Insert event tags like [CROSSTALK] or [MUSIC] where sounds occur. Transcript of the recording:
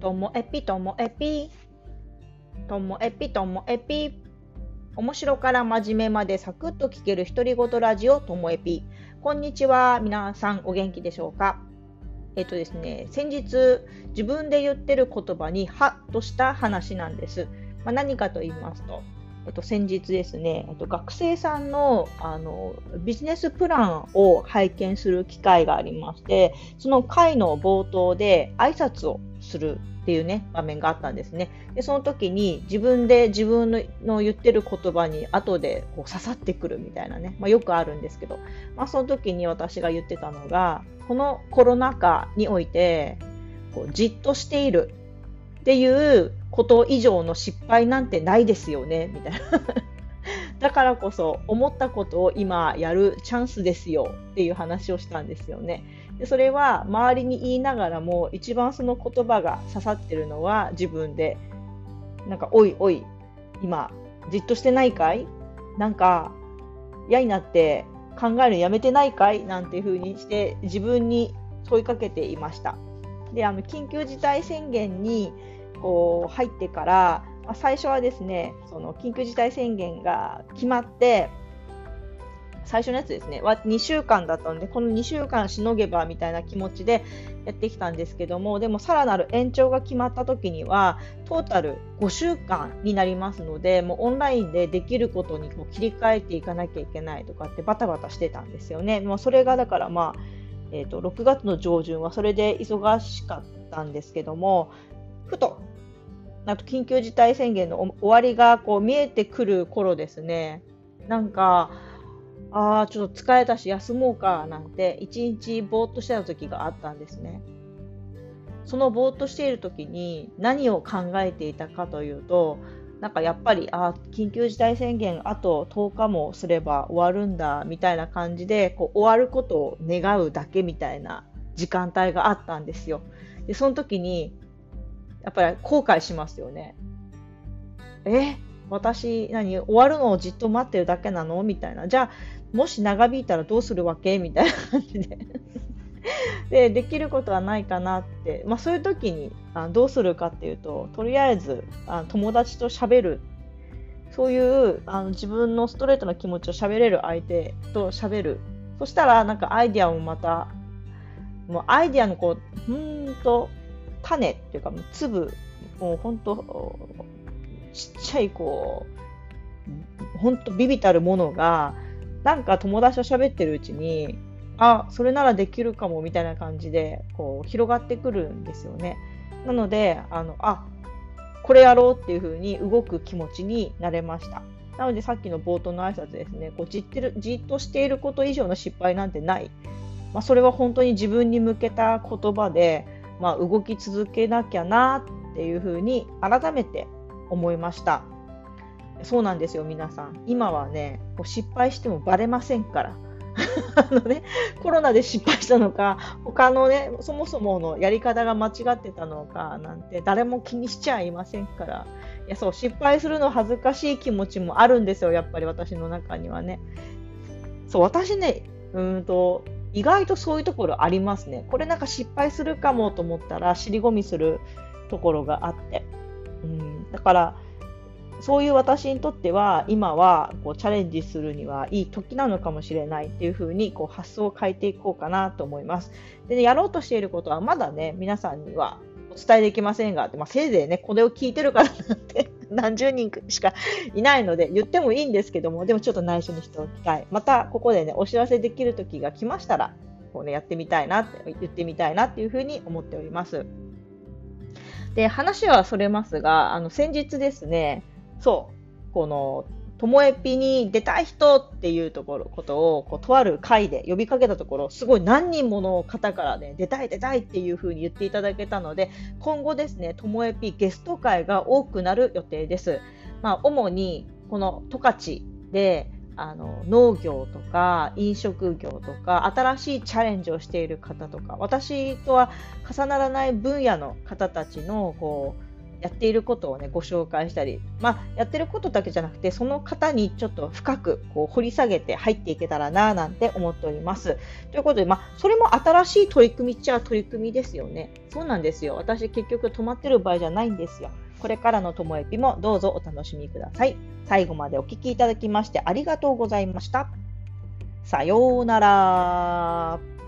ともえぴともえぴ。ともえぴともえぴ。面白から真面目までサクッと聞ける独り言ラジオともえぴ。こんにちは。皆さんお元気でしょうか？えっとですね、先日自分で言ってる言葉にハッとした話なんです。まあ、何かと言いますと、えっと、先日ですね、えっと、学生さんのあのビジネスプランを拝見する機会がありまして、その会の冒頭で挨拶をするっていうね、場面があったんですね。で、その時に自分で自分の言ってる言葉に後でこう刺さってくるみたいなね、まあ、よくあるんですけど、まあ、その時に私が言ってたのが、このコロナ禍において、こうじっとしているっていうこと以上の失敗なんてないですよね、みたいな。[LAUGHS] だからこそ思ったことを今やるチャンスですよっていう話をしたんですよね。でそれは周りに言いながらも一番その言葉が刺さってるのは自分で。なんかおいおい今じっとしてないかい？なんか嫌になって考えるのやめてないかい？なんていう風にして自分に問いかけていました。であの緊急事態宣言にこう入ってから、まあ、最初はですねその緊急事態宣言が決まって最初のやつですねは2週間だったのでこの2週間しのげばみたいな気持ちでやってきたんですけどもでもさらなる延長が決まった時にはトータル5週間になりますのでもうオンラインでできることにこう切り替えていかなきゃいけないとかってバタバタしてたんですよね。もうそれがだからまあえーと、6月の上旬はそれで忙しかったんですけどもふとあと緊急事態宣言の終わりがこう見えてくる頃ですね、なんか、ああ、ちょっと疲れたし休もうかなんて、一日ぼーっとしてた時があったんですね。そのぼーっとしている時に何を考えていたかというと、なんかやっぱり、あ緊急事態宣言あと10日もすれば終わるんだみたいな感じでこう終わることを願うだけみたいな時間帯があったんですよ。でその時にやっぱり後悔しますよね。え私何終わるのをじっと待ってるだけなの？みたいな。じゃあもし長引いたらどうするわけ？みたいな感じで。[LAUGHS] でできることはないかなって、まあ、そういう時にあどうするかっていうととりあえずあ友達と喋る。そういうあの自分のストレートな気持ちを喋れる相手と喋る。そしたらなんかアイディアもまたもうアイディアのこううんと種っていうか粒もう本当ちっちゃいこう本当ビビたるものがなんか友達と喋ってるうちにあそれならできるかもみたいな感じでこう広がってくるんですよね。なのであのあこれやろうっていう風に動く気持ちになれました。なのでさっきの冒頭の挨拶ですねこうじってるじっとしていること以上の失敗なんてない、まあ、それは本当に自分に向けた言葉でまあ、動き続けなきゃなっていうふうに改めて思いました。そうなんですよ、皆さん。今はね、こう失敗してもバレませんから。[LAUGHS] あのね、コロナで失敗したのか、他のね、そもそものやり方が間違ってたのかなんて誰も気にしちゃいませんから。いや、そう、失敗するの恥ずかしい気持ちもあるんですよ、やっぱり私の中にはね。そう、私ね、うんと、意外とそういうところありますね。これなんか失敗するかもと思ったら尻込みするところがあって。うん、だからそういう私にとっては今はこうチャレンジするにはいい時なのかもしれないっていうふうにこう発想を変えていこうかなと思います。で、ね、やろうとしていることはまだね皆さんにはお伝えできませんが、まあ、せいぜいねこれを聞いてるからなんて [LAUGHS] 何十人しかいないので言ってもいいんですけどもでもちょっと内緒にしておきたいまたここでねお知らせできる時が来ましたらこう、ね、やってみたいなって言ってみたいなっていうふうに思っておりますで話はそれますがあの先日ですねそうこのともえぴに出たい人っていうところことをこうとある会で呼びかけたところすごい何人もの方からね出たい出たいっていう風に言っていただけたので今後ですねともえぴゲスト会が多くなる予定です。まあ、主にこの十勝であの農業とか飲食業とか新しいチャレンジをしている方とか私とは重ならない分野の方たちのこうやっていることをね、ご紹介したり、まあ、やってることだけじゃなくて、その方にちょっと深くこう掘り下げて入っていけたらな、なんて思っております。ということで、まあ、それも新しい取り組みっちゃ取り組みですよね。そうなんですよ。私結局止まってる場合じゃないんですよ。これからのともえぴもどうぞお楽しみください。最後までお聴きいただきましてありがとうございました。さようなら。